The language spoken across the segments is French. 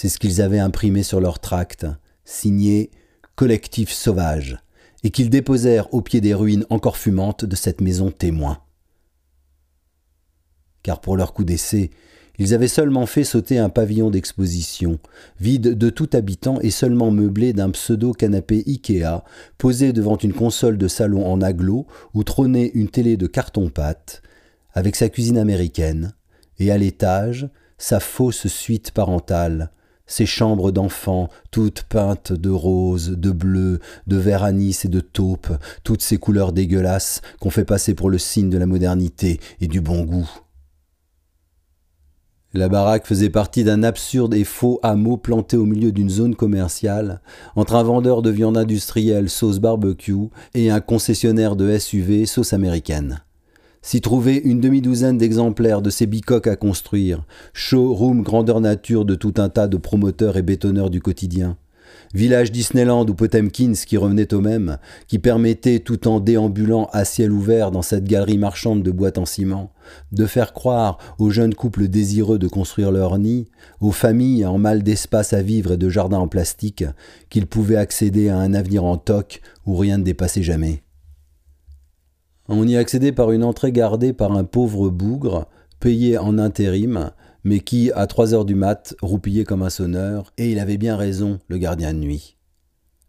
C'est ce qu'ils avaient imprimé sur leur tract, signé Collectif sauvage, et qu'ils déposèrent au pied des ruines encore fumantes de cette maison témoin. Car pour leur coup d'essai, ils avaient seulement fait sauter un pavillon d'exposition, vide de tout habitant et seulement meublé d'un pseudo-canapé Ikea, posé devant une console de salon en aglo où trônait une télé de carton-pâte, avec sa cuisine américaine, et à l'étage, sa fausse suite parentale, ses chambres d'enfants, toutes peintes de rose, de bleu, de vert anis et de taupe, toutes ces couleurs dégueulasses qu'on fait passer pour le signe de la modernité et du bon goût. La baraque faisait partie d'un absurde et faux hameau planté au milieu d'une zone commerciale, entre un vendeur de viande industrielle sauce barbecue et un concessionnaire de SUV sauce américaine. S'y trouvait une demi-douzaine d'exemplaires de ces bicoques à construire, showroom grandeur nature de tout un tas de promoteurs et bétonneurs du quotidien village Disneyland ou Potemkins qui revenait au même, qui permettait, tout en déambulant à ciel ouvert dans cette galerie marchande de boîtes en ciment, de faire croire aux jeunes couples désireux de construire leur nid, aux familles en mal d'espace à vivre et de jardins en plastique, qu'ils pouvaient accéder à un avenir en toc où rien ne dépassait jamais. On y accédait par une entrée gardée par un pauvre bougre, payé en intérim, mais qui, à trois heures du mat, roupillait comme un sonneur, et il avait bien raison, le gardien de nuit.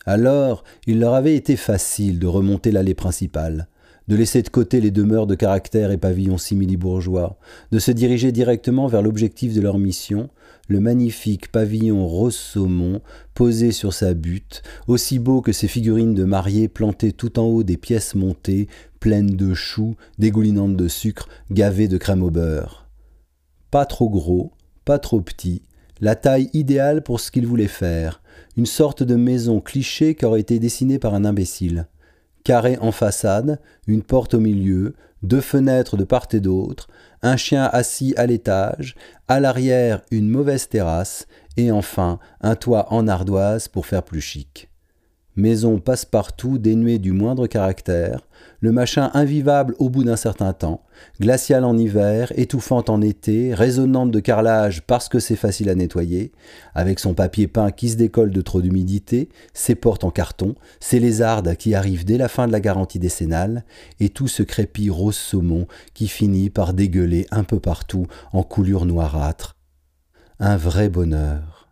Alors, il leur avait été facile de remonter l'allée principale, de laisser de côté les demeures de caractère et pavillons simili-bourgeois, de se diriger directement vers l'objectif de leur mission, le magnifique pavillon rose saumon posé sur sa butte, aussi beau que ces figurines de mariés plantées tout en haut des pièces montées, pleines de choux, dégoulinantes de sucre, gavées de crème au beurre. Pas trop gros, pas trop petit, la taille idéale pour ce qu'il voulait faire, une sorte de maison cliché qui aurait été dessinée par un imbécile. Carré en façade, une porte au milieu, deux fenêtres de part et d'autre, un chien assis à l'étage, à l'arrière une mauvaise terrasse, et enfin un toit en ardoise pour faire plus chic maison passe-partout dénuée du moindre caractère, le machin invivable au bout d'un certain temps, glacial en hiver, étouffante en été, résonnante de carrelage parce que c'est facile à nettoyer, avec son papier peint qui se décolle de trop d'humidité, ses portes en carton, ses lézardes qui arrivent dès la fin de la garantie décennale, et tout ce crépi rose saumon qui finit par dégueuler un peu partout en coulure noirâtre. Un vrai bonheur.